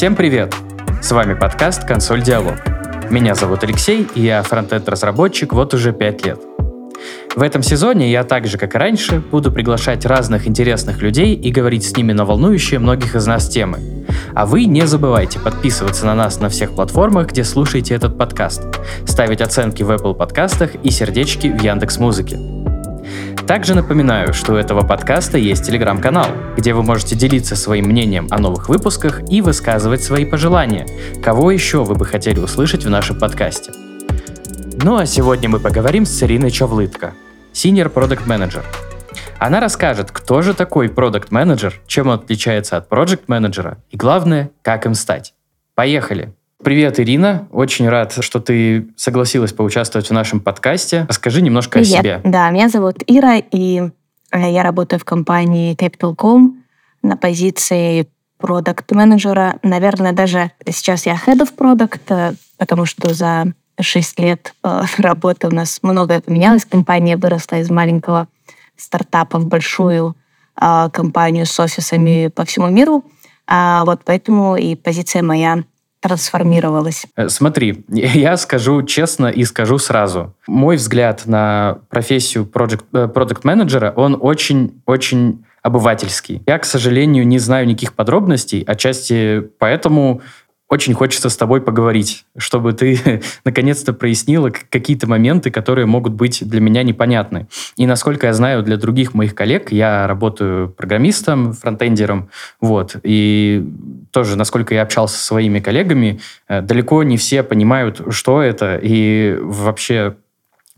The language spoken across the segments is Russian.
Всем привет! С вами подкаст «Консоль Диалог». Меня зовут Алексей, и я фронтенд-разработчик вот уже 5 лет. В этом сезоне я так же, как и раньше, буду приглашать разных интересных людей и говорить с ними на волнующие многих из нас темы. А вы не забывайте подписываться на нас на всех платформах, где слушаете этот подкаст, ставить оценки в Apple подкастах и сердечки в Яндекс Музыке. Также напоминаю, что у этого подкаста есть телеграм-канал, где вы можете делиться своим мнением о новых выпусках и высказывать свои пожелания. Кого еще вы бы хотели услышать в нашем подкасте? Ну а сегодня мы поговорим с Ириной Човлытко, Senior Product Manager. Она расскажет, кто же такой Product Manager, чем он отличается от Project Manager и главное, как им стать. Поехали! Привет, Ирина. Очень рад, что ты согласилась поучаствовать в нашем подкасте. Расскажи немножко Привет. о себе. Да, меня зовут Ира, и э, я работаю в компании Capital.com на позиции продукт менеджера Наверное, даже сейчас я head of product, э, потому что за 6 лет э, работы у нас многое поменялось. Компания выросла из маленького стартапа в большую компанию с офисами по всему миру. А вот поэтому и позиция моя трансформировалась? Э, смотри, я скажу честно и скажу сразу. Мой взгляд на профессию продукт-менеджера, э, он очень-очень обывательский. Я, к сожалению, не знаю никаких подробностей, отчасти поэтому очень хочется с тобой поговорить, чтобы ты наконец-то прояснила какие-то моменты, которые могут быть для меня непонятны. И насколько я знаю, для других моих коллег, я работаю программистом, фронтендером, вот, и тоже, насколько я общался со своими коллегами, э, далеко не все понимают, что это и вообще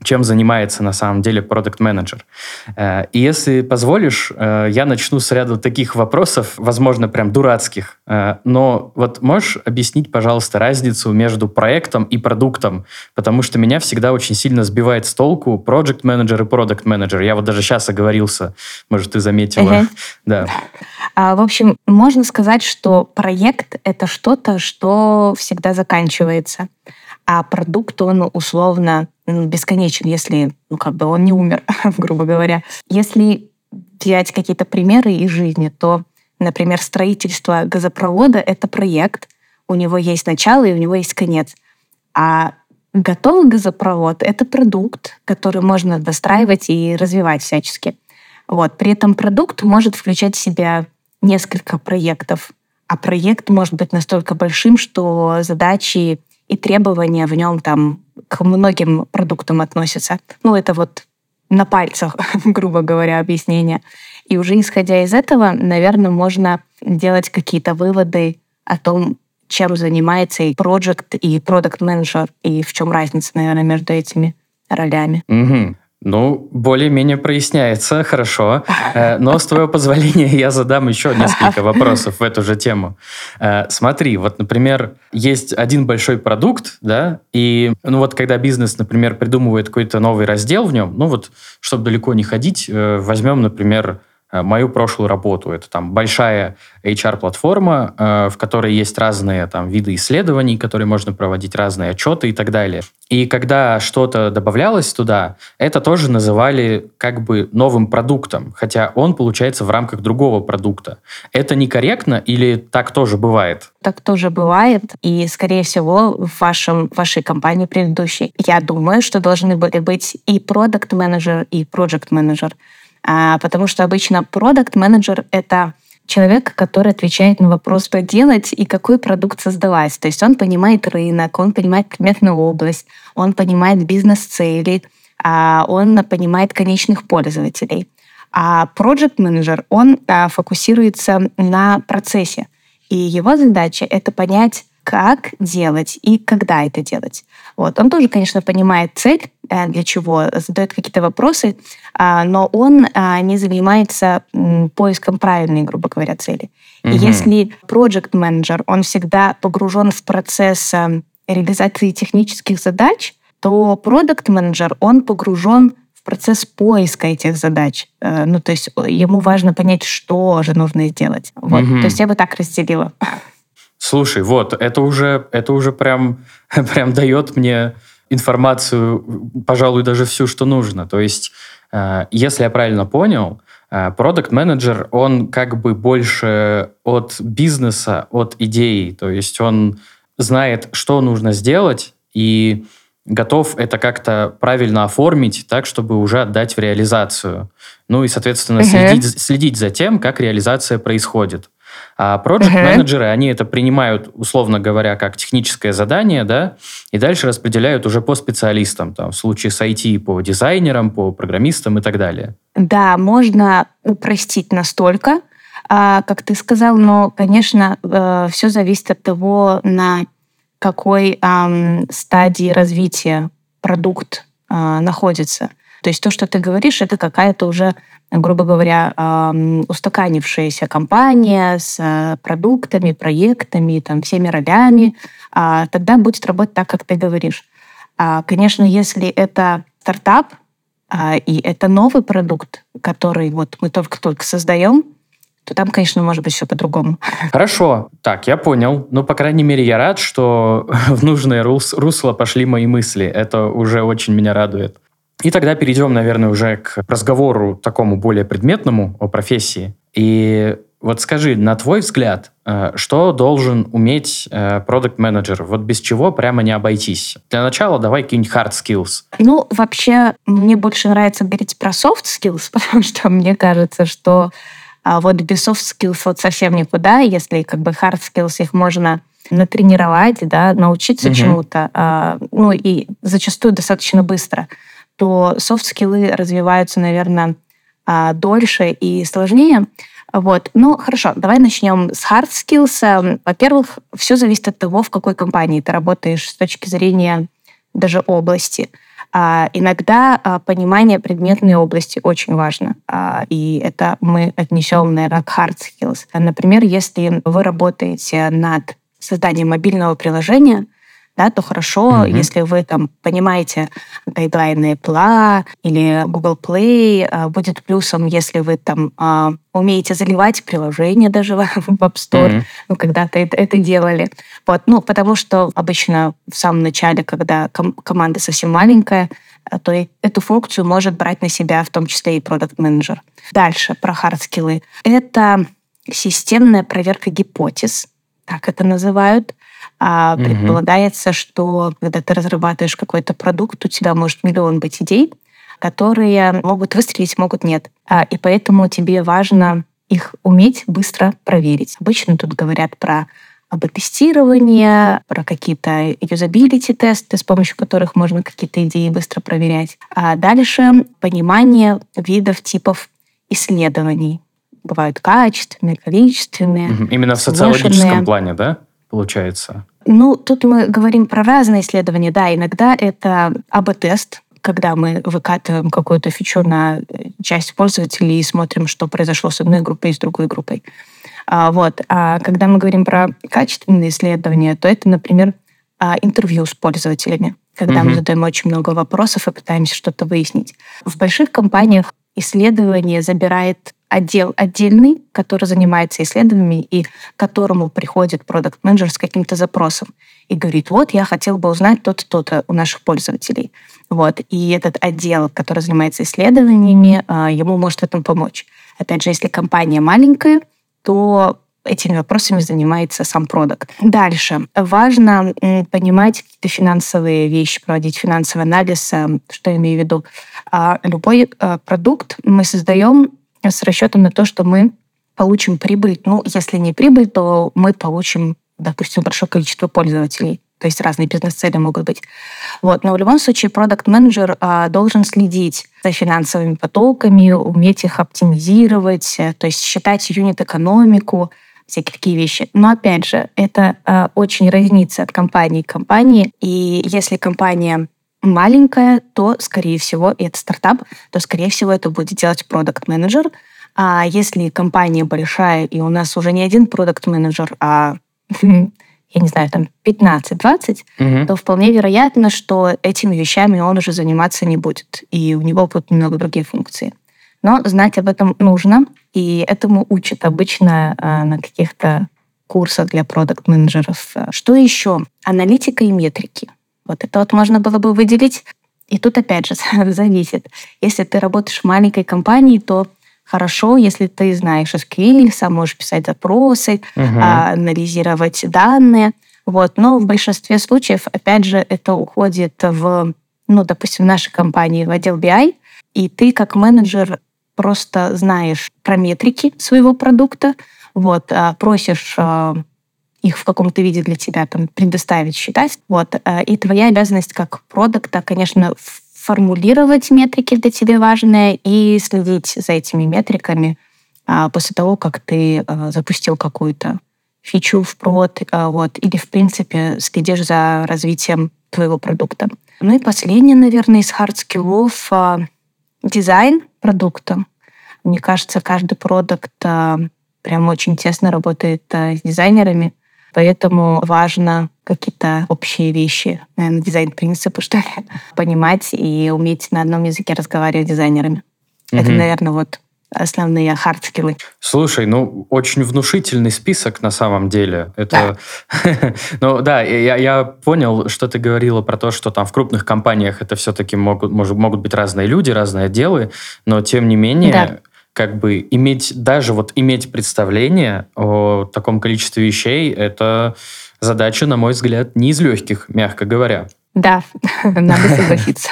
чем занимается на самом деле продукт менеджер э, И если позволишь, э, я начну с ряда таких вопросов, возможно, прям дурацких. Э, но вот можешь объяснить, пожалуйста, разницу между проектом и продуктом? Потому что меня всегда очень сильно сбивает с толку продукт менеджер и продукт менеджер Я вот даже сейчас оговорился, может, ты заметила. Uh-huh. Да. А, в общем, можно сказать, что проект — это что-то, что всегда заканчивается а продукт, он условно бесконечен, если, ну, как бы он не умер, грубо говоря. Если взять какие-то примеры из жизни, то, например, строительство газопровода — это проект, у него есть начало и у него есть конец. А готовый газопровод — это продукт, который можно достраивать и развивать всячески. Вот. При этом продукт может включать в себя несколько проектов, а проект может быть настолько большим, что задачи и требования в нем там к многим продуктам относятся. Ну, это вот на пальцах, грубо говоря, объяснение. И уже исходя из этого, наверное, можно делать какие-то выводы о том, чем занимается и проект, и продукт менеджер и в чем разница, наверное, между этими ролями. Угу. Ну, более-менее проясняется, хорошо. Э, но с твоего позволения я задам еще несколько вопросов в эту же тему. Э, смотри, вот, например, есть один большой продукт, да, и, ну вот, когда бизнес, например, придумывает какой-то новый раздел в нем, ну вот, чтобы далеко не ходить, э, возьмем, например, мою прошлую работу. Это там большая HR-платформа, э, в которой есть разные там виды исследований, которые можно проводить, разные отчеты и так далее. И когда что-то добавлялось туда, это тоже называли как бы новым продуктом, хотя он получается в рамках другого продукта. Это некорректно или так тоже бывает? Так тоже бывает. И, скорее всего, в вашем, вашей компании предыдущей, я думаю, что должны были быть и продукт-менеджер, и проект-менеджер. А, потому что обычно продукт-менеджер — это человек, который отвечает на вопрос, что делать и какой продукт создавать. То есть он понимает рынок, он понимает предметную область, он понимает бизнес-цели, а, он понимает конечных пользователей. А project менеджер он а, фокусируется на процессе. И его задача — это понять, как делать и когда это делать. Вот. Он тоже, конечно, понимает цель, э, для чего, задает какие-то вопросы, а, но он а, не занимается поиском правильной, грубо говоря, цели. И если project менеджер он всегда погружен в процесс э, реализации технических задач, то продукт менеджер он погружен в процесс поиска этих задач. Э, ну, то есть ему важно понять, что же нужно сделать. Вот. Угу. То есть я бы так разделила. Слушай, вот, это уже, это уже прям, прям дает мне информацию, пожалуй, даже всю, что нужно. То есть, э, если я правильно понял, Продукт-менеджер, он как бы больше от бизнеса, от идеи. То есть он знает, что нужно сделать, и готов это как-то правильно оформить так, чтобы уже отдать в реализацию. Ну и, соответственно, uh-huh. следить, следить за тем, как реализация происходит. А проект-менеджеры, uh-huh. они это принимают, условно говоря, как техническое задание, да, и дальше распределяют уже по специалистам, там, в случае с IT по дизайнерам, по программистам и так далее. Да, можно упростить настолько, а, как ты сказал, но, конечно, э, все зависит от того, на какой стадии развития продукт а, находится. То есть то, что ты говоришь, это какая-то уже грубо говоря, устаканившаяся компания с э, продуктами, проектами, там, всеми ролями, а, тогда будет работать так, как ты говоришь. А, конечно, если это стартап, а, и это новый продукт, который вот мы только-только создаем, то там, конечно, может быть все по-другому. Хорошо. Так, я понял. Ну, по крайней мере, я рад, что в нужное русло пошли мои мысли. Это уже очень меня радует. И тогда перейдем, наверное, уже к разговору такому более предметному о профессии. И вот скажи, на твой взгляд, э, что должен уметь э, продукт-менеджер? Вот без чего прямо не обойтись? Для начала давай какие-нибудь hard skills. Ну, вообще, мне больше нравится говорить про soft skills, потому что мне кажется, что а, вот без soft skills вот совсем никуда, если как бы hard skills их можно натренировать, да, научиться угу. чему-то, а, ну и зачастую достаточно быстро то софт-скиллы развиваются, наверное, а, дольше и сложнее. Вот. Ну, хорошо, давай начнем с hard skills. Во-первых, все зависит от того, в какой компании ты работаешь с точки зрения даже области. А, иногда а, понимание предметной области очень важно. И это мы отнесем, наверное, к hard skills. Например, если вы работаете над созданием мобильного приложения, да, то хорошо, mm-hmm. если вы там понимаете гайдлайны Apple или Google Play, а, будет плюсом, если вы там а, умеете заливать приложение даже в App Store, mm-hmm. ну, когда-то это, это делали. Вот, ну, потому что обычно в самом начале, когда ком- команда совсем маленькая, а, то эту функцию может брать на себя в том числе и product manager Дальше про хардскиллы. Это системная проверка гипотез, так это называют. А угу. предполагается, что когда ты разрабатываешь какой-то продукт, у тебя может миллион быть идей, которые могут выстрелить, могут нет. А, и поэтому тебе важно их уметь быстро проверить. Обычно тут говорят про АБ-тестирование, про какие-то юзабилити-тесты, с помощью которых можно какие-то идеи быстро проверять. А дальше понимание видов, типов исследований. Бывают качественные, количественные. Именно в социологическом плане, да, получается? Ну, тут мы говорим про разные исследования. Да, иногда это АБ-тест, когда мы выкатываем какую-то фичу на э, часть пользователей и смотрим, что произошло с одной группой и с другой группой. А, вот. А когда мы говорим про качественные исследования, то это, например, а, интервью с пользователями, когда угу. мы задаем очень много вопросов и пытаемся что-то выяснить. В больших компаниях исследование забирает отдел отдельный, который занимается исследованиями и которому приходит продукт менеджер с каким-то запросом и говорит, вот, я хотел бы узнать то-то, то-то у наших пользователей. Вот. И этот отдел, который занимается исследованиями, а, ему может в этом помочь. Опять же, если компания маленькая, то этими вопросами занимается сам продукт. Дальше. Важно понимать какие-то финансовые вещи, проводить финансовый анализ. Э, что я имею в виду? А, любой э, продукт мы создаем с расчетом на то, что мы получим прибыль. Ну, если не прибыль, то мы получим, допустим, большое количество пользователей. То есть разные бизнес-цели могут быть. Вот. Но в любом случае продукт-менеджер а, должен следить за финансовыми потоками, уметь их оптимизировать, э, то есть считать юнит-экономику, всякие такие вещи. Но опять же, это а, очень разнится от компании к компании. И если компания маленькая, то, скорее всего, и это стартап, то, скорее всего, это будет делать продукт-менеджер. А если компания большая, и у нас уже не один продукт-менеджер, а, я не знаю, там 15-20, угу. то вполне вероятно, что этими вещами он уже заниматься не будет. И у него будут много другие функции. Но знать об этом нужно, и этому учат обычно э, на каких-то курсах для продукт-менеджеров. Что еще? Аналитика и метрики. Вот это вот можно было бы выделить. И тут опять же зависит. Если ты работаешь в маленькой компании, то хорошо, если ты знаешь SQL, сам можешь писать запросы, угу. анализировать данные. Вот. Но в большинстве случаев, опять же, это уходит в, ну, допустим, в нашей компании в отдел BI, и ты как менеджер просто знаешь про метрики своего продукта, вот, а, просишь а, их в каком-то виде для тебя там предоставить, считать. Вот. А, и твоя обязанность как продукта, конечно, формулировать метрики для тебя важные и следить за этими метриками после того, как ты запустил какую-то фичу в прод, вот, или, в принципе, следишь за развитием твоего продукта. Ну и последнее, наверное, из хард-скиллов дизайн продукта. Мне кажется, каждый продукт а, прям очень тесно работает а, с дизайнерами, поэтому важно какие-то общие вещи, наверное, дизайн-принципы, что ли, понимать и уметь на одном языке разговаривать с дизайнерами. Mm-hmm. Это, наверное, вот основные хардскиллы. Слушай, ну, очень внушительный список на самом деле. Это, да. ну, да, я, я понял, что ты говорила про то, что там в крупных компаниях это все-таки могут, может, могут быть разные люди, разные отделы, но тем не менее... Да как бы иметь, даже вот иметь представление о таком количестве вещей, это задача, на мой взгляд, не из легких, мягко говоря. Да, надо согласиться.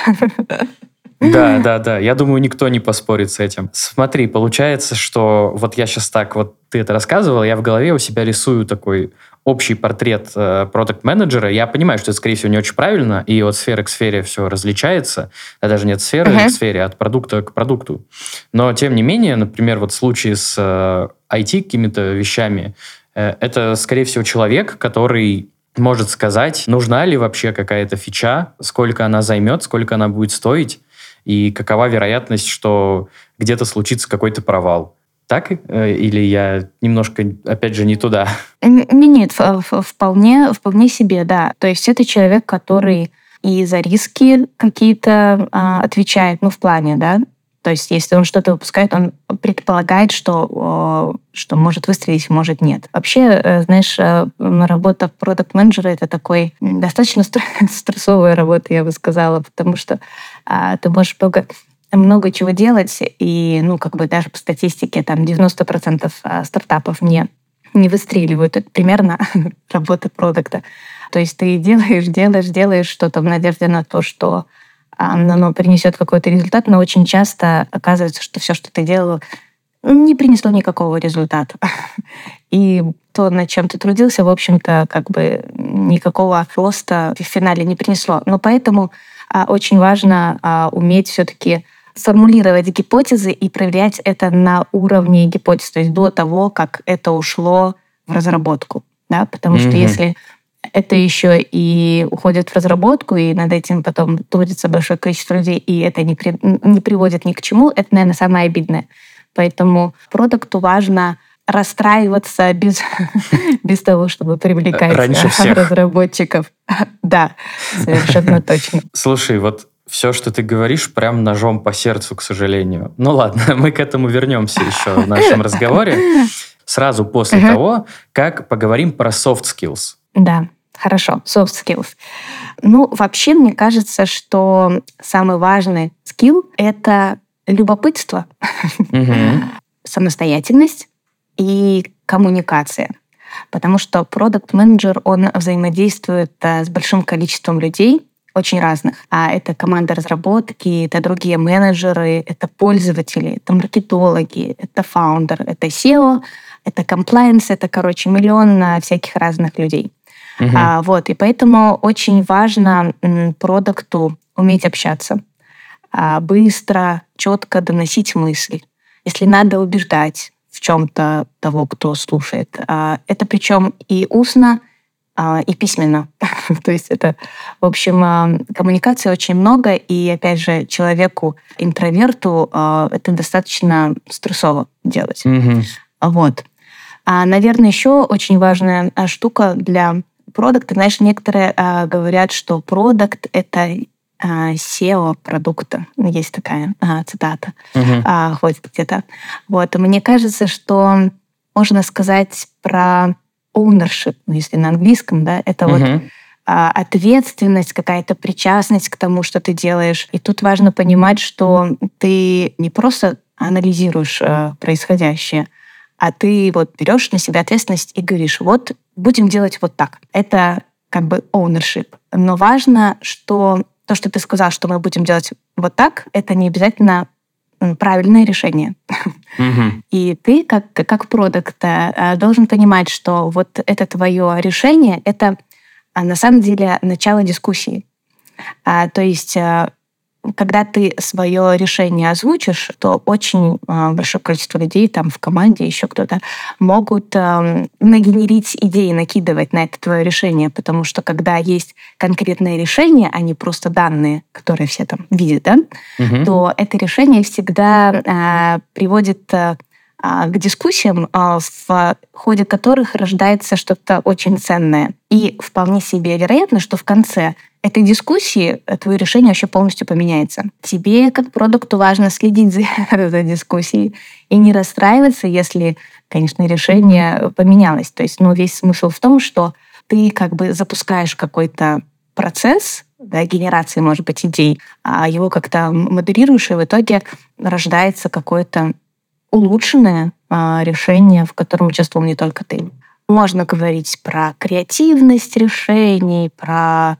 Да, да, да. Я думаю, никто не поспорит с этим. Смотри, получается, что вот я сейчас так вот ты это рассказывал, я в голове у себя рисую такой общий портрет э, продукт-менеджера. Я понимаю, что это, скорее всего, не очень правильно, и от сферы к сфере все различается. А даже не от сферы uh-huh. к сфере, а от продукта к продукту. Но, тем не менее, например, вот в случае с э, IT какими-то вещами, э, это, скорее всего, человек, который может сказать, нужна ли вообще какая-то фича, сколько она займет, сколько она будет стоить, и какова вероятность, что где-то случится какой-то провал. Так? Э, или я немножко, опять же, не туда? Нет, вполне, вполне себе, да. То есть это человек, который и за риски какие-то а, отвечает, ну, в плане, да, то есть, если он что-то выпускает, он предполагает, что, что может выстрелить, может нет. Вообще, э, знаешь, э, работа продукт менеджера это такой достаточно стрессовая работа, я бы сказала, потому что а, ты можешь много много чего делать, и, ну, как бы даже по статистике, там 90% а, стартапов не, не выстреливают. Это примерно работа продукта. То есть ты делаешь, делаешь, делаешь что-то в надежде на то, что оно принесет какой-то результат, но очень часто оказывается, что все, что ты делал, не принесло никакого результата. И то, над чем ты трудился, в общем-то, как бы никакого роста в финале не принесло. Но поэтому а, очень важно а, уметь все-таки сформулировать гипотезы и проверять это на уровне гипотез, то есть до того, как это ушло в разработку. Да? Потому mm-hmm. что если это еще и уходит в разработку, и над этим потом трудится большое количество людей, и это не, при, не приводит ни к чему, это, наверное, самое обидное. Поэтому продукту важно расстраиваться без, без того, чтобы привлекать Раньше всех. разработчиков. Да, совершенно точно. Слушай, вот все, что ты говоришь, прям ножом по сердцу, к сожалению. Ну ладно, мы к этому вернемся еще в нашем разговоре. Сразу после того, как поговорим про soft skills. Да, хорошо, soft skills. Ну, вообще, мне кажется, что самый важный скилл — это любопытство, самостоятельность и коммуникация. Потому что продукт-менеджер, он взаимодействует э, с большим количеством людей, очень разных. А это команда разработки, это другие менеджеры, это пользователи, это маркетологи, это фаундер, это SEO, это compliance, это, короче, миллион всяких разных людей. Угу. А, вот, и поэтому очень важно продукту уметь общаться, а, быстро, четко доносить мысль. Если надо убеждать в чем-то того, кто слушает. А, это причем и устно, а, и письменно. То есть это, в общем, а, коммуникации очень много, и, опять же, человеку, интроверту, а, это достаточно стрессово делать. Mm-hmm. Вот. А, наверное, еще очень важная штука для продукта. Знаешь, некоторые а, говорят, что продукт — это а, SEO продукта. Есть такая а, цитата. Uh-huh. А, ходит где-то. Вот. Мне кажется, что можно сказать про ownership, ну, если на английском, да, это uh-huh. вот а, ответственность, какая-то причастность к тому, что ты делаешь. И тут важно понимать, что ты не просто анализируешь э, происходящее, а ты вот берешь на себя ответственность и говоришь, вот будем делать вот так. Это как бы ownership. Но важно, что то, что ты сказал, что мы будем делать вот так, это не обязательно правильное решение. Mm-hmm. И ты, как, как продукт, э, должен понимать, что вот это твое решение, это а, на самом деле начало дискуссии. А, то есть э, когда ты свое решение озвучишь, то очень э, большое количество людей там в команде, еще кто-то, могут э, нагенерить идеи, накидывать на это твое решение, потому что когда есть конкретное решение, а не просто данные, которые все там видят, да, угу. то это решение всегда э, приводит э, к дискуссиям, в ходе которых рождается что-то очень ценное. И вполне себе вероятно, что в конце этой дискуссии э, твое решение вообще полностью поменяется. Тебе, как продукту, важно следить за этой дискуссией и не расстраиваться, если, конечно, решение поменялось. То есть, ну, весь смысл в том, что ты как бы запускаешь какой-то процесс, да, генерации, может быть, идей, а его как-то модерируешь, и в итоге рождается какое-то улучшенное а, решение, в котором участвовал не только ты. Можно говорить про креативность решений, про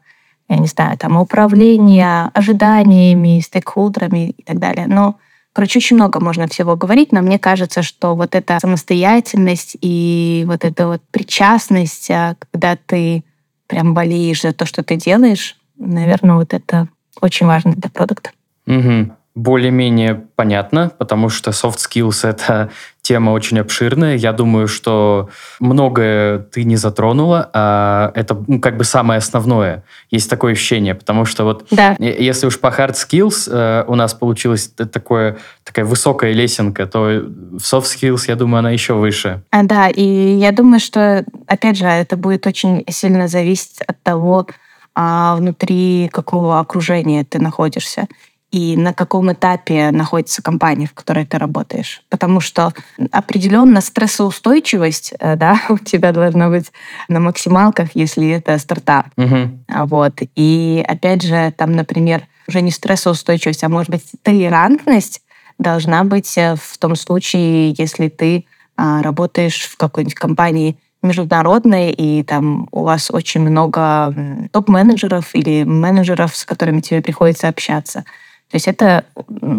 я не знаю, там, управление ожиданиями, стейкхолдерами и так далее. Но, короче, очень много можно всего говорить, но мне кажется, что вот эта самостоятельность и вот эта вот причастность, а, когда ты прям болеешь за то, что ты делаешь, наверное, вот это очень важно для продукта. Угу более-менее понятно, потому что soft skills — это тема очень обширная. Я думаю, что многое ты не затронула, а это ну, как бы самое основное. Есть такое ощущение, потому что вот да. если уж по hard skills э, у нас получилась такое, такая высокая лесенка, то в soft skills, я думаю, она еще выше. А, да, и я думаю, что, опять же, это будет очень сильно зависеть от того, а внутри какого окружения ты находишься и на каком этапе находится компания, в которой ты работаешь. Потому что определенно стрессоустойчивость э, да, у тебя должна быть на максималках, если это стартап. Угу. Вот. И опять же, там, например, уже не стрессоустойчивость, а может быть толерантность должна быть э, в том случае, если ты а, работаешь в какой-нибудь компании международной, и там у вас очень много топ-менеджеров или менеджеров, с которыми тебе приходится общаться. То есть это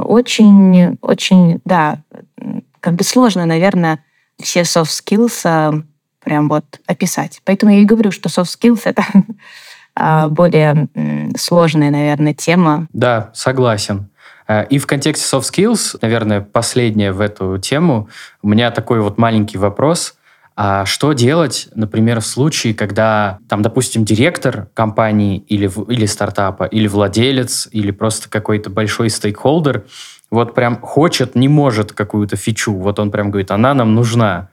очень, очень, да, как бы сложно, наверное, все soft skills а, прям вот описать. Поэтому я и говорю, что soft skills — это а, более сложная, наверное, тема. Да, согласен. А, и в контексте soft skills, наверное, последнее в эту тему, у меня такой вот маленький вопрос. А что делать, например, в случае, когда, там, допустим, директор компании или, или стартапа, или владелец, или просто какой-то большой стейкхолдер вот прям хочет, не может какую-то фичу, вот он прям говорит, она нам нужна,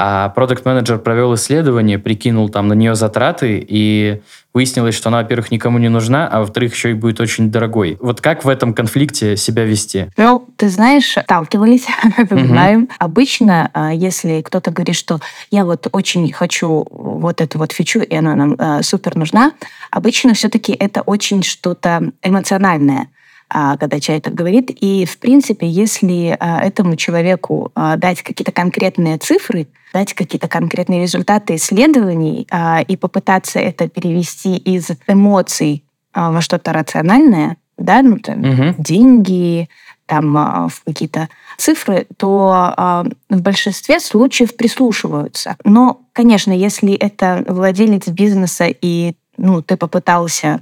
а продукт менеджер провел исследование, прикинул там на нее затраты, и выяснилось, что она, во-первых, никому не нужна, а во-вторых, еще и будет очень дорогой. Вот как в этом конфликте себя вести? Ну, ты знаешь, сталкивались, знаем. Обычно, а, если кто-то говорит, что я вот очень хочу вот эту вот фичу, и она нам а, супер нужна, обычно все-таки это очень что-то эмоциональное. А, когда человек так говорит. И, в принципе, если а, этому человеку а, дать какие-то конкретные цифры, дать какие-то конкретные результаты исследований и попытаться это перевести из эмоций во что-то рациональное, да, ну, там, угу. деньги, там, в какие-то цифры, то в большинстве случаев прислушиваются. Но, конечно, если это владелец бизнеса, и ну, ты попытался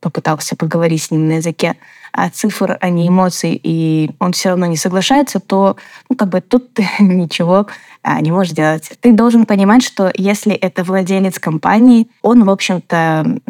попытался поговорить с ним на языке а цифр, а не эмоций, и он все равно не соглашается, то ну, как бы тут ты ничего а, не можешь делать. Ты должен понимать, что если это владелец компании, он, в общем-то,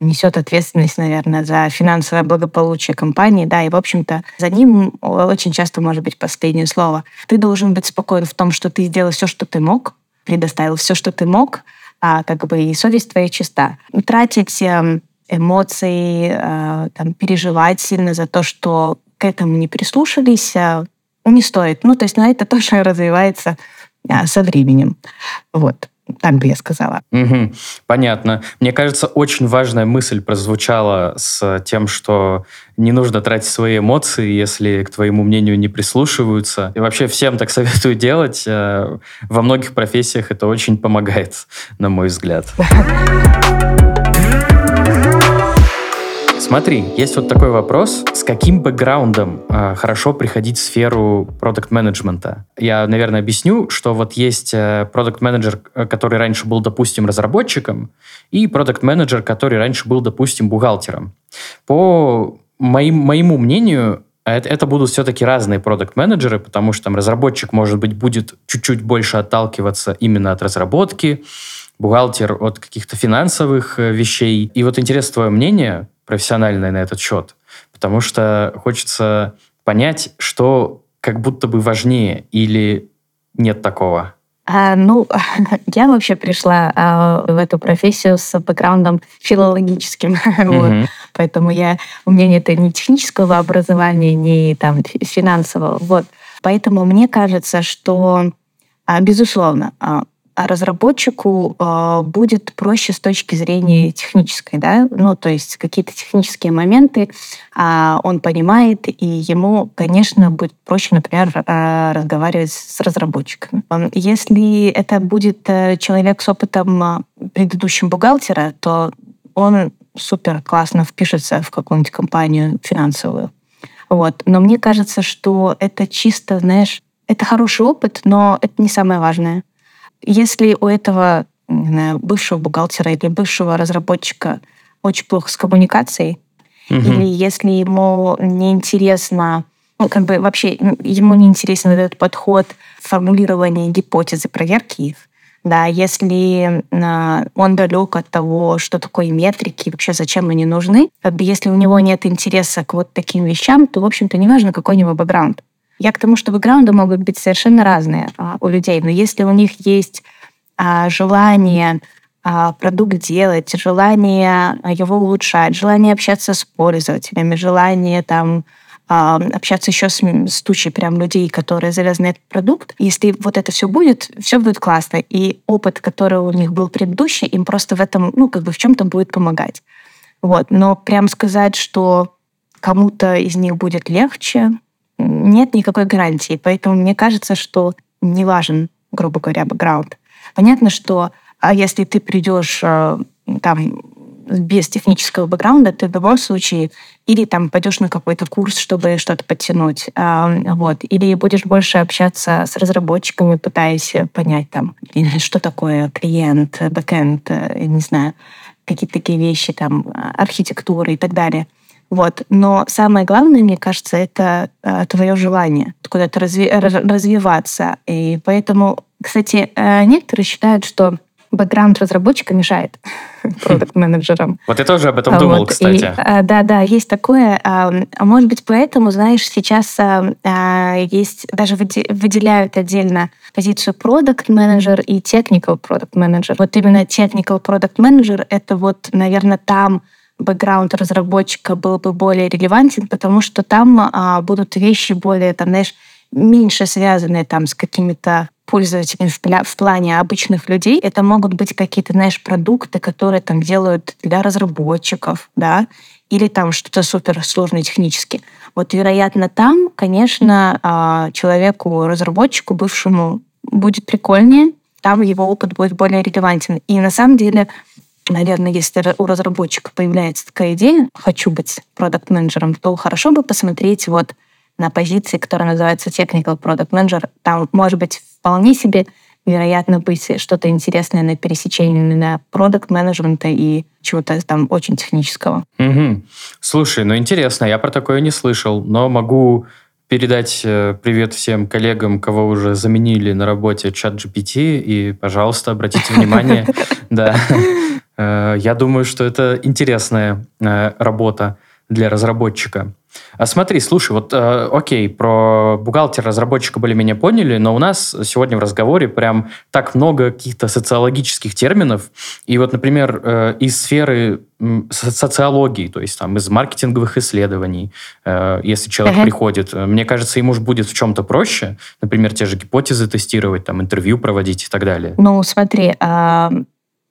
несет ответственность, наверное, за финансовое благополучие компании, да, и, в общем-то, за ним очень часто может быть последнее слово. Ты должен быть спокоен в том, что ты сделал все, что ты мог, предоставил все, что ты мог, а как бы и совесть твоя чиста. Тратить эм, эмоций, э, там, переживать сильно за то, что к этому не прислушались, э, не стоит. Ну, то есть, на это тоже развивается э, со временем. Вот. Так бы я сказала. Угу, понятно. Мне кажется, очень важная мысль прозвучала с тем, что не нужно тратить свои эмоции, если к твоему мнению не прислушиваются. И вообще всем так советую делать. Э, во многих профессиях это очень помогает, на мой взгляд. Смотри, есть вот такой вопрос. С каким бэкграундом э, хорошо приходить в сферу продукт-менеджмента? Я, наверное, объясню, что вот есть э, продукт-менеджер, э, который раньше был, допустим, разработчиком, и продукт-менеджер, который раньше был, допустим, бухгалтером. По моим, моему мнению, это, это будут все-таки разные продукт-менеджеры, потому что там разработчик, может быть, будет чуть-чуть больше отталкиваться именно от разработки, бухгалтер от каких-то финансовых э, вещей. И вот интересно твое мнение, профессиональное на этот счет, потому что хочется понять, что как будто бы важнее или нет такого. А, ну, я вообще пришла а, в эту профессию с бэкграундом филологическим, mm-hmm. вот. поэтому я у меня нет ни технического образования, ни там финансового, вот. Поэтому мне кажется, что а, безусловно а, разработчику э, будет проще с точки зрения технической, да, ну, то есть какие-то технические моменты э, он понимает, и ему, конечно, будет проще, например, э, разговаривать с разработчиками. Если это будет э, человек с опытом предыдущим бухгалтера, то он супер классно впишется в какую-нибудь компанию финансовую. Вот. Но мне кажется, что это чисто, знаешь, это хороший опыт, но это не самое важное. Если у этого не знаю, бывшего бухгалтера или бывшего разработчика очень плохо с коммуникацией, угу. или если ему неинтересно, ну, как бы вообще ему не интересен этот подход формулирования гипотезы, проверки их, да, если э, он далек от того, что такое метрики, вообще зачем они нужны, если у него нет интереса к вот таким вещам, то, в общем-то, неважно, какой у него бэкграунд. Я к тому, что бэкграунды могут быть совершенно разные а, у людей, но если у них есть а, желание а, продукт делать, желание его улучшать, желание общаться с пользователями, желание там а, общаться еще с, с тучей прям людей, которые на этот продукт. Если вот это все будет, все будет классно. И опыт, который у них был предыдущий, им просто в этом, ну, как бы в чем-то будет помогать. Вот. Но прям сказать, что кому-то из них будет легче, нет никакой гарантии. Поэтому мне кажется, что не важен, грубо говоря, бэкграунд. Понятно, что а если ты придешь э, там без технического бэкграунда, ты в любом случае или там пойдешь на какой-то курс, чтобы что-то подтянуть, а, вот, или будешь больше общаться с разработчиками, пытаясь понять там, что такое клиент, бэкэнд, э, не знаю, какие-то такие вещи, там, архитектура и так далее. Вот. Но самое главное, мне кажется, это э, твое желание куда-то разви- развиваться. И поэтому, кстати, э, некоторые считают, что бэкграунд разработчика мешает продукт-менеджерам. Вот я тоже об этом думал, вот. кстати. И, а, да, да, есть такое. А, а может быть, поэтому, знаешь, сейчас а есть, даже выделяют отдельно позицию продукт-менеджер и technical продукт-менеджер. Вот именно technical продукт-менеджер — это вот, наверное, там бэкграунд разработчика был бы более релевантен, потому что там а, будут вещи более, там, знаешь, меньше связанные там с какими-то пользователями в, в плане обычных людей. Это могут быть какие-то, знаешь, продукты, которые там делают для разработчиков, да, или там что-то супер сложное технически. Вот, вероятно, там, конечно, а, человеку, разработчику, бывшему, будет прикольнее, там его опыт будет более релевантен. И на самом деле наверное, если у разработчика появляется такая идея, хочу быть продукт-менеджером, то хорошо бы посмотреть вот на позиции, которая называется Technical Product Manager. Там может быть вполне себе вероятно быть что-то интересное на пересечении на продукт менеджмента и чего-то там очень технического. Угу. Слушай, ну интересно, я про такое не слышал, но могу передать э, привет всем коллегам, кого уже заменили на работе чат GPT, и, пожалуйста, обратите внимание, да, я думаю, что это интересная э, работа для разработчика. А смотри, слушай, вот э, окей, про бухгалтера-разработчика более-менее поняли, но у нас сегодня в разговоре прям так много каких-то социологических терминов. И вот, например, э, из сферы социологии, то есть там из маркетинговых исследований, э, если человек uh-huh. приходит, э, мне кажется, ему же будет в чем-то проще, например, те же гипотезы тестировать, там интервью проводить и так далее. Ну, смотри, э,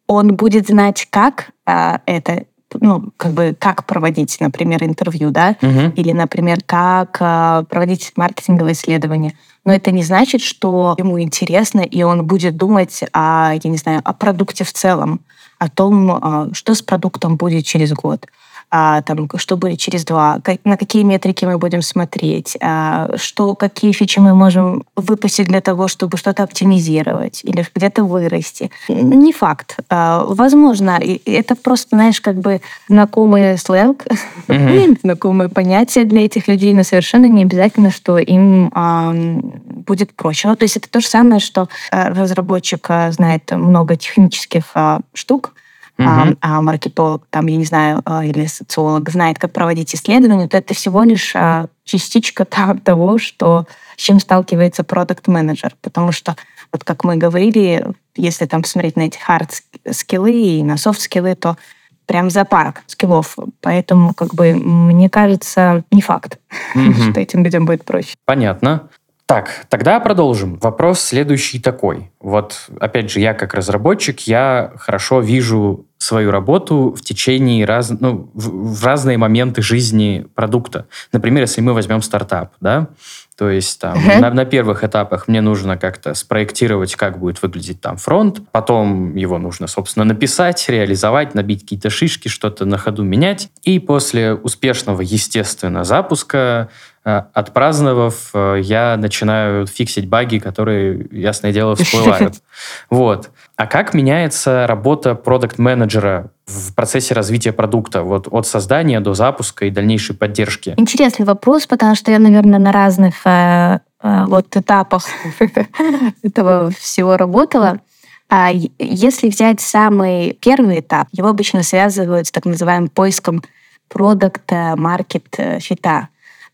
он будет знать, как э, это ну, как бы, как проводить, например, интервью, да, угу. или, например, как э, проводить маркетинговое исследование. Но это не значит, что ему интересно, и он будет думать о, я не знаю, о продукте в целом, о том, э, что с продуктом будет через год а, там, что будет через два, как, на какие метрики мы будем смотреть, а, что, какие фичи мы можем выпустить для того, чтобы что-то оптимизировать или где-то вырасти. Не факт. А, возможно, это просто, знаешь, как бы знакомый сленг, mm-hmm. знакомые понятия для этих людей, но совершенно не обязательно, что им а, будет проще. Ну, то есть это то же самое, что а, разработчик а, знает много технических а, штук, uh-huh. а, маркетолог, там, я не знаю, а, или социолог знает, как проводить исследования, то это всего лишь а, частичка того, что, с чем сталкивается продукт-менеджер. Потому что, вот как мы говорили, если там посмотреть на эти хард-скиллы и на софт-скиллы, то прям зоопарк скиллов. Поэтому, как бы, мне кажется, не факт, mm-hmm. что этим людям будет проще. Понятно. Так, тогда продолжим. Вопрос следующий такой. Вот, опять же, я как разработчик, я хорошо вижу свою работу в течение раз, ну, в, в разные моменты жизни продукта. Например, если мы возьмем стартап, да, то есть там uh-huh. на, на первых этапах мне нужно как-то спроектировать, как будет выглядеть там фронт, потом его нужно, собственно, написать, реализовать, набить какие-то шишки, что-то на ходу менять, и после успешного, естественно, запуска отпраздновав, э, я начинаю фиксить баги, которые, ясное дело, всплывают. Вот. А как меняется работа продукт-менеджера в процессе развития продукта, вот от создания до запуска и дальнейшей поддержки? Интересный вопрос, потому что я, наверное, на разных э, э, вот этапах этого всего работала. А если взять самый первый этап, его обычно связывают с так называемым поиском продукт-маркет фита.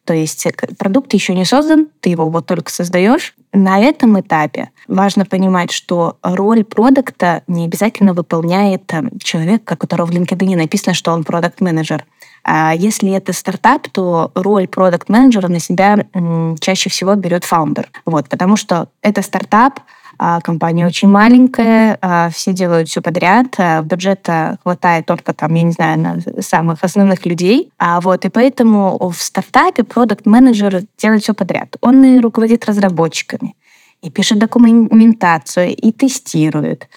То есть продукт еще не создан, ты его вот только создаешь. На этом этапе важно понимать, что роль продукта не обязательно выполняет э, человек, у которого в LinkedIn написано, что он продукт-менеджер. А если это стартап, то роль продукт-менеджера на себя чаще всего берет фаундер. Вот, потому что это стартап, компания очень маленькая, а, все делают все подряд, а, бюджета хватает только там, я не знаю, на самых основных людей. А вот и поэтому в стартапе продукт-менеджер делает все подряд. Он и руководит разработчиками, и пишет документацию, и тестирует,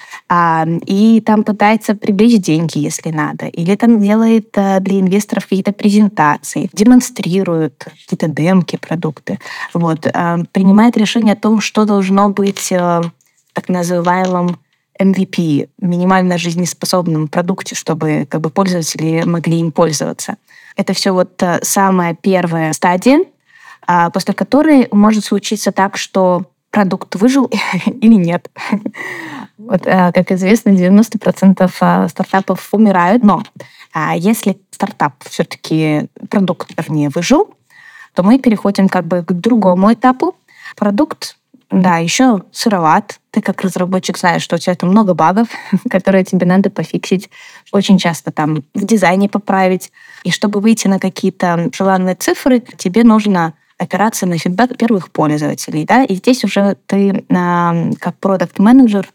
и там пытается привлечь деньги, если надо, или там делает для инвесторов какие-то презентации, демонстрирует какие-то демки, продукты, вот, принимает решение о том, что должно быть э, так называемом MVP, минимально жизнеспособном продукте, чтобы как бы, пользователи могли им пользоваться. Это все вот э, самая первая стадия, а, после которой может случиться так, что продукт выжил или нет. Вот, э, как известно, 90% э, стартапов умирают, но а, если стартап все-таки, продукт, вернее, выжил, то мы переходим как бы к другому этапу. Продукт, да, еще сыроват. Ты как разработчик знаешь, что у тебя там много багов, которые тебе надо пофиксить. Очень часто там в дизайне поправить. И чтобы выйти на какие-то желанные цифры, тебе нужно опираться на фидбэк первых пользователей. Да? И здесь уже ты как продукт-менеджер,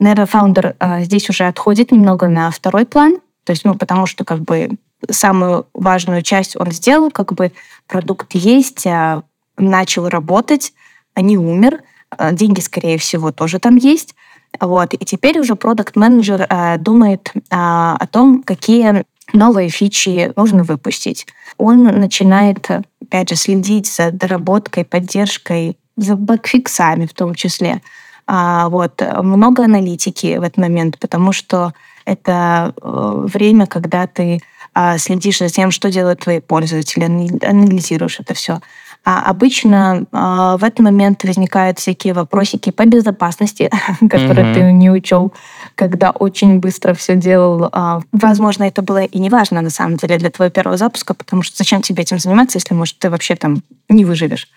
наверное, фаундер а, здесь уже отходит немного на второй план, то есть, ну, потому что как бы самую важную часть он сделал, как бы продукт есть, а, начал работать, а не умер, деньги, скорее всего, тоже там есть. Вот. И теперь уже продукт-менеджер э, думает э, о том, какие новые фичи нужно выпустить. Он начинает, опять же, следить за доработкой, поддержкой, за бэкфиксами в том числе. А, вот. Много аналитики в этот момент, потому что это э, время, когда ты а, следишь за тем, что делают твои пользователи, анализируешь это все. А обычно а, в этот момент возникают всякие вопросики по безопасности, которые ты не учел, когда очень быстро все делал. А, возможно, это было и не важно на самом деле для твоего первого запуска, потому что зачем тебе этим заниматься, если, может, ты вообще там не выживешь.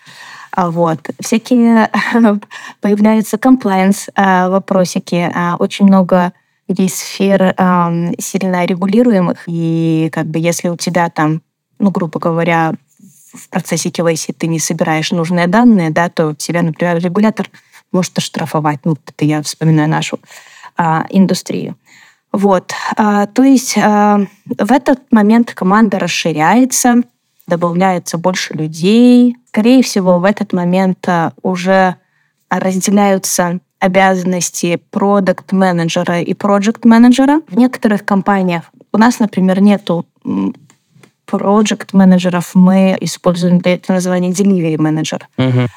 А вот. Всякие появляются комплайенс вопросики. Очень много есть сфер сильно регулируемых. И как бы если у тебя там, ну, грубо говоря, в процессе KYC ты не собираешь нужные данные, да, то тебя, например, регулятор может оштрафовать. Ну, это я вспоминаю нашу а, индустрию. Вот. А, то есть а, в этот момент команда расширяется, добавляется больше людей. Скорее всего, в этот момент а, уже разделяются обязанности продукт-менеджера и проект-менеджера. В некоторых компаниях у нас, например, нету проект менеджеров мы используем для этого название delivery менеджер. Uh-huh.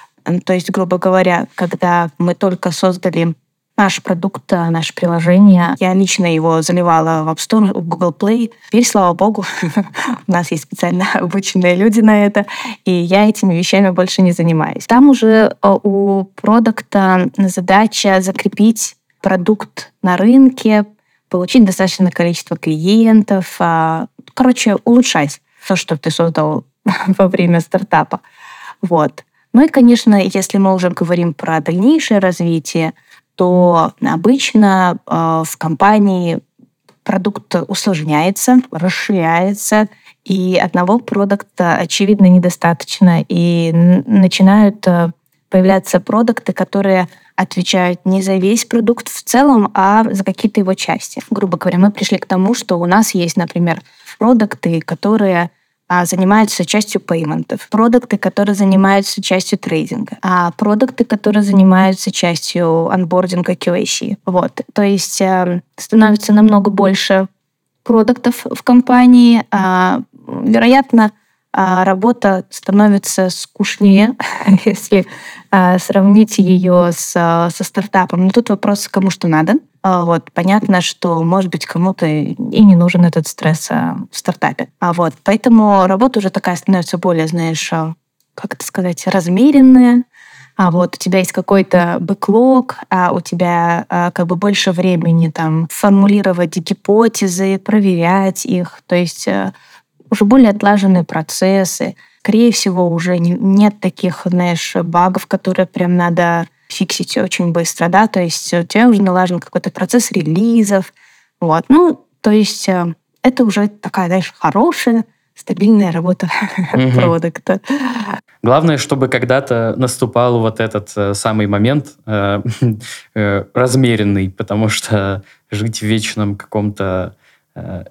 То есть, грубо говоря, когда мы только создали наш продукт, наше приложение. Я лично его заливала в App Store, в Google Play. Теперь, слава богу, у нас есть специально обученные люди на это, и я этими вещами больше не занимаюсь. Там уже э, у продукта задача закрепить продукт на рынке, получить достаточное количество клиентов, а, короче, улучшать то, что ты создал во время стартапа. Вот. Ну и, конечно, если мы уже говорим про дальнейшее развитие, то обычно э, в компании продукт усложняется, расширяется, и одного продукта, очевидно, недостаточно, и начинают э, появляться продукты, которые отвечают не за весь продукт в целом, а за какие-то его части. Грубо говоря, мы пришли к тому, что у нас есть, например, продукты, которые а, занимаются частью пейментов, продукты, которые занимаются частью трейдинга, а продукты, которые занимаются частью анбординга QAC. Вот. То есть э, становится намного больше продуктов в компании. А, вероятно, работа становится скучнее, если а, сравнить ее с, со стартапом. Но тут вопрос, кому что надо. А, вот, понятно, что, может быть, кому-то и не нужен этот стресс в стартапе. А вот, поэтому работа уже такая становится более, знаешь, как это сказать, размеренная, а вот у тебя есть какой-то бэклог, а у тебя а, как бы больше времени там формулировать гипотезы, проверять их. То есть э, уже более отлаженные процессы. Скорее всего, уже не, нет таких, знаешь, багов, которые прям надо фиксить очень быстро, да, то есть у тебя уже налажен какой-то процесс релизов, вот, ну, то есть э, это уже такая, знаешь, хорошая, стабильная работа продукта. Главное, чтобы когда-то наступал вот этот э, самый момент э, э, размеренный, потому что жить в вечном каком-то Э,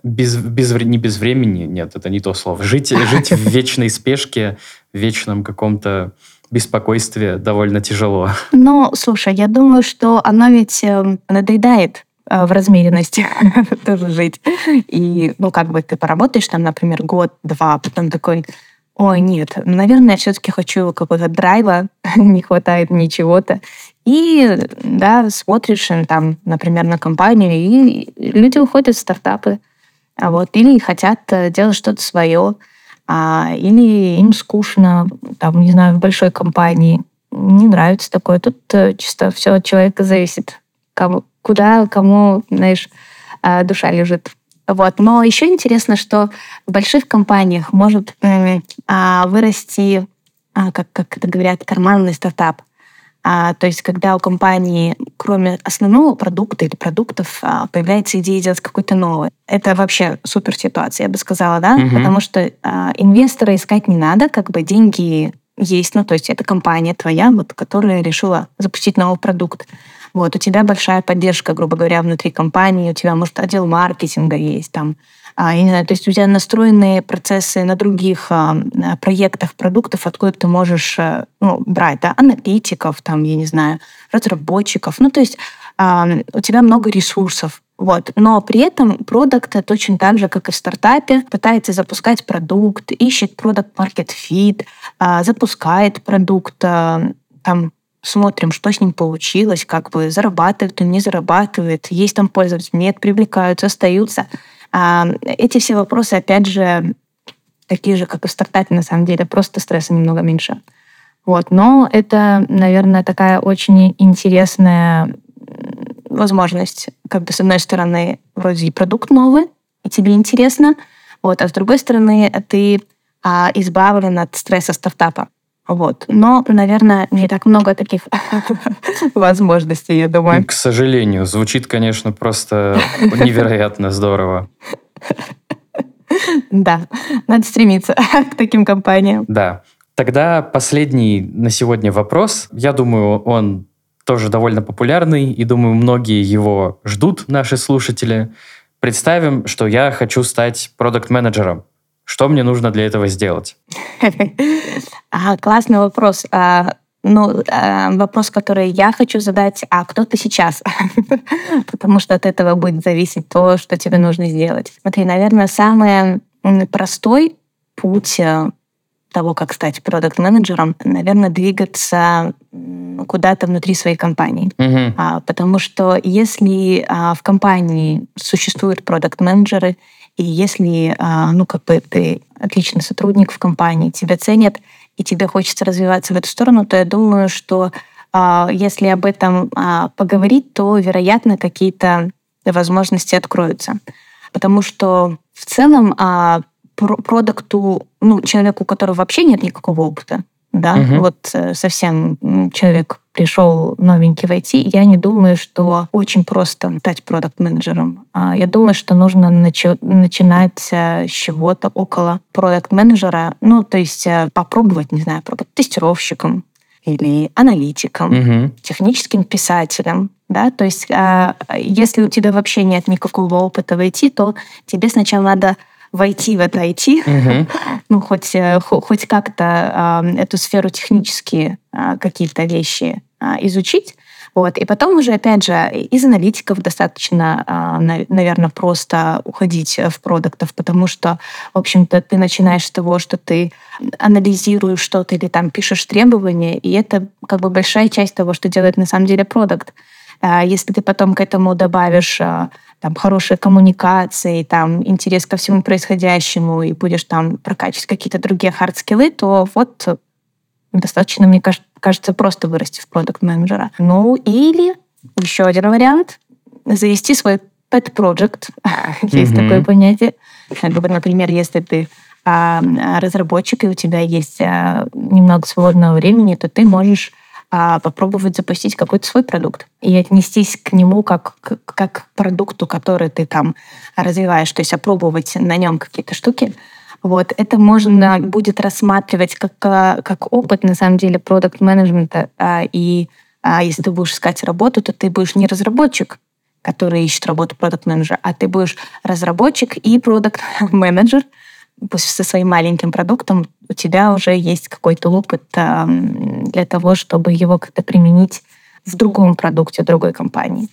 без, без, не без времени, нет, это не то слово. Жить, жить в вечной спешке, в вечном каком-то беспокойстве довольно тяжело. Ну, слушай, я думаю, что оно ведь эм, надоедает э, в размеренности тоже жить. И, ну, как бы ты поработаешь там, например, год-два, потом такой, ой, нет, наверное, я все-таки хочу какого-то драйва, не хватает ничего-то. И, да, смотришь там, например, на компанию, и люди уходят в стартапы, а вот, или хотят э, делать что-то свое, а, или им скучно, там, не знаю, в большой компании, не нравится такое. Тут э, чисто все от человека зависит, кому, куда, кому, знаешь, а, душа лежит. Вот. Но еще интересно, что в больших компаниях может а, вырасти, а, как, как это говорят, карманный стартап. А, то есть, когда у компании, кроме основного продукта или продуктов, а, появляется идея делать какой-то новый. Это вообще супер ситуация, я бы сказала, да? Угу. Потому что а, инвестора искать не надо, как бы деньги есть, ну, то есть это компания твоя, вот, которая решила запустить новый продукт. Вот, у тебя большая поддержка, грубо говоря, внутри компании, у тебя, может, отдел маркетинга есть, там, а, я не знаю, то есть у тебя настроенные процессы на других а, проектах, продуктов, откуда ты можешь а, ну, брать, да, аналитиков, там, я не знаю, разработчиков, ну, то есть а, у тебя много ресурсов, вот. Но при этом продукт точно так же, как и в стартапе, пытается запускать продукт, ищет продукт market fit, запускает продукт, там, смотрим, что с ним получилось, как бы зарабатывает он, не зарабатывает, есть там пользователи, нет, привлекаются, остаются. А, эти все вопросы, опять же, такие же, как и в стартапе, на самом деле, просто стресса немного меньше. Вот. Но это, наверное, такая очень интересная возможность, как бы, с одной стороны, вроде и продукт новый, и тебе интересно, вот, а с другой стороны, ты а, избавлен от стресса стартапа. Вот. Но, наверное, не так много таких возможностей, я думаю. К сожалению, звучит, конечно, просто невероятно здорово. Да, надо стремиться к таким компаниям. Да. Тогда последний на сегодня вопрос. Я думаю, он тоже довольно популярный, и думаю, многие его ждут, наши слушатели. Представим, что я хочу стать продукт-менеджером. Что мне нужно для этого сделать? Классный вопрос. А, ну, а, вопрос, который я хочу задать, а кто ты сейчас? Потому что от этого будет зависеть то, что тебе нужно сделать. Смотри, наверное, самый простой путь э, того, как стать продукт-менеджером, наверное, двигаться куда-то внутри своей компании. А, потому что если в компании существуют продукт-менеджеры, и если, а, ну, как бы ты отличный сотрудник в компании, тебя ценят, и тебе хочется развиваться в эту сторону, то я думаю, что а, если об этом а, поговорить, то, вероятно, какие-то возможности откроются. Потому что в целом продукту, ну, человеку, у которого вообще нет никакого опыта, да, угу. вот э, совсем человек пришел новенький в IT, я не думаю, что очень просто стать продукт-менеджером. А, я думаю, что нужно начи- начинать э, с чего-то около продукт-менеджера, ну, то есть э, попробовать, не знаю, пробовать тестировщиком или аналитиком, угу. техническим писателем, да, то есть а, если у тебя вообще нет никакого опыта в IT, то тебе сначала надо войти в это IT, угу. ну, хоть, э, хоть как-то э, эту сферу технические э, какие-то вещи э, изучить. Вот. И потом уже, опять же, из аналитиков достаточно, э, наверное, просто уходить в продуктов, потому что, в общем-то, ты начинаешь с того, что ты анализируешь что-то или там пишешь требования, и это как бы большая часть того, что делает на самом деле продукт. Если ты потом к этому добавишь там, хорошие коммуникации, там, интерес ко всему происходящему, и будешь там прокачивать какие-то другие хардскиллы, то вот достаточно, мне кажется, просто вырасти в продукт-менеджера. Ну, или еще один вариант — завести свой pet project. есть mm-hmm. такое понятие. Например, если ты разработчик, и у тебя есть а, немного свободного времени, то ты можешь а попробовать запустить какой-то свой продукт и отнестись к нему как, как к продукту, который ты там развиваешь, то есть опробовать на нем какие-то штуки. Вот. Это можно будет рассматривать как, как опыт, на самом деле, продукт менеджмента а, И а, если ты будешь искать работу, то ты будешь не разработчик, который ищет работу продукт менеджера а ты будешь разработчик и продукт менеджер пусть со своим маленьким продуктом, у тебя уже есть какой-то опыт для того, чтобы его как-то применить в другом продукте, другой компании.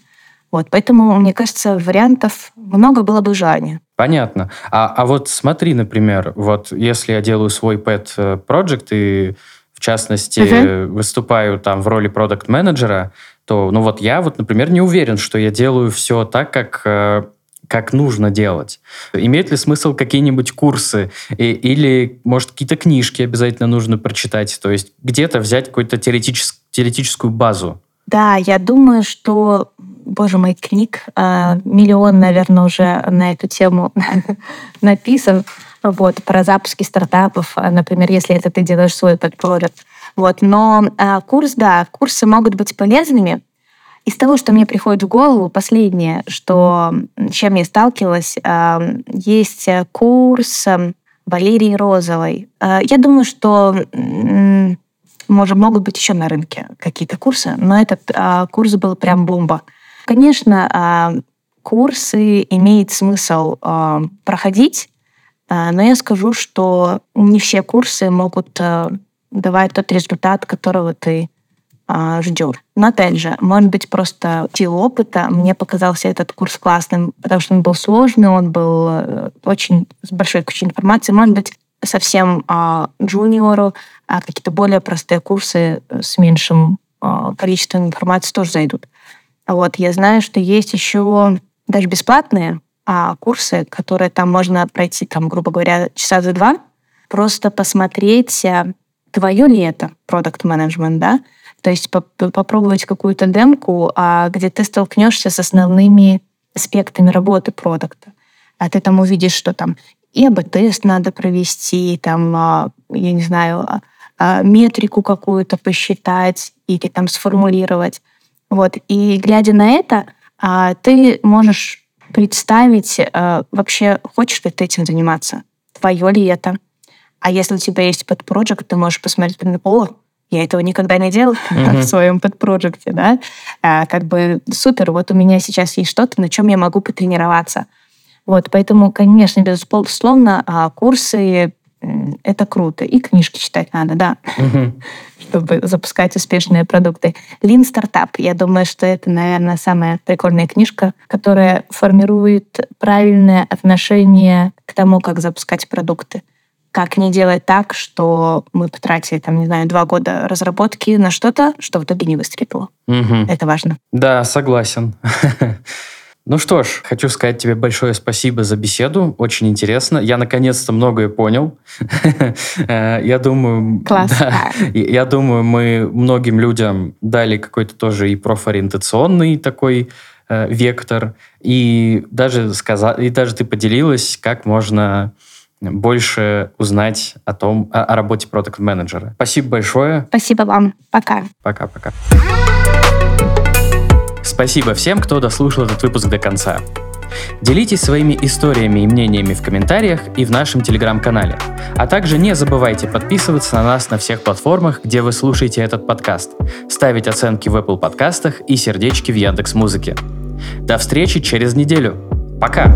Вот, поэтому, мне кажется, вариантов много было бы желания. Понятно. А, а вот смотри, например, вот если я делаю свой pet э, project и в частности uh-huh. выступаю там в роли продукт менеджера то, ну вот я вот, например, не уверен, что я делаю все так, как э, как нужно делать. Имеет ли смысл какие-нибудь курсы и, или, может, какие-то книжки обязательно нужно прочитать? То есть где-то взять какую-то теоретичес, теоретическую базу? Да, я думаю, что, боже мой, книг э, миллион, наверное, уже на эту тему написан. Вот, про запуски стартапов, например, если это ты делаешь свой подпродукт. Вот, но э, курс, да, курсы могут быть полезными, из того, что мне приходит в голову, последнее, что, с чем я сталкивалась, эм, есть курс эм, Валерии Розовой. Э, я думаю, что может, могут быть еще на рынке какие-то курсы, но этот э, курс был прям бомба. Конечно, э, курсы имеет смысл проходить, но я скажу, что не все курсы могут давать тот результат, которого ты а, ждет. Но опять же, может быть, просто в силу опыта мне показался этот курс классным, потому что он был сложный, он был э, очень с большой кучей информации. Может быть, совсем а, джуниору а какие-то более простые курсы с меньшим а, количеством информации тоже зайдут. Вот, я знаю, что есть еще даже бесплатные а, курсы, которые там можно пройти, там, грубо говоря, часа за два, просто посмотреть, твое ли это продукт менеджмент да? То есть поп попробовать какую-то демку, а, где ты столкнешься с основными аспектами работы продукта. А ты там увидишь, что там и АБ-тест надо провести, там, а, я не знаю, а, а, метрику какую-то посчитать или там сформулировать. Вот. И глядя на это, ты можешь представить вообще, хочешь ли ты этим заниматься, твое ли это. А если у тебя есть подпроект, ты можешь посмотреть, о, я этого никогда не делал mm-hmm. в своем подпроекте, да, а, как бы супер, вот у меня сейчас есть что-то, на чем я могу потренироваться. Вот, поэтому, конечно, безусловно, а, курсы это круто. И книжки читать надо, да, mm-hmm. чтобы запускать успешные продукты. Lean Startup. Я думаю, что это, наверное, самая прикольная книжка, которая формирует правильное отношение к тому, как запускать продукты как не делать так, что мы потратили, там, не знаю, два года разработки на что-то, что в итоге не выстрелило. Угу. Это важно. Да, согласен. Ну что ж, хочу сказать тебе большое спасибо за беседу. Очень интересно. Я наконец-то многое понял. Я думаю... Класс. Да, я думаю, мы многим людям дали какой-то тоже и профориентационный такой э, вектор. И даже, сказал, и даже ты поделилась, как можно больше узнать о том, о, о работе продукт-менеджера. Спасибо большое. Спасибо вам. Пока. Пока-пока. Спасибо всем, кто дослушал этот выпуск до конца. Делитесь своими историями и мнениями в комментариях и в нашем телеграм-канале. А также не забывайте подписываться на нас на всех платформах, где вы слушаете этот подкаст, ставить оценки в Apple подкастах и сердечки в Яндекс Музыке. До встречи через неделю. Пока!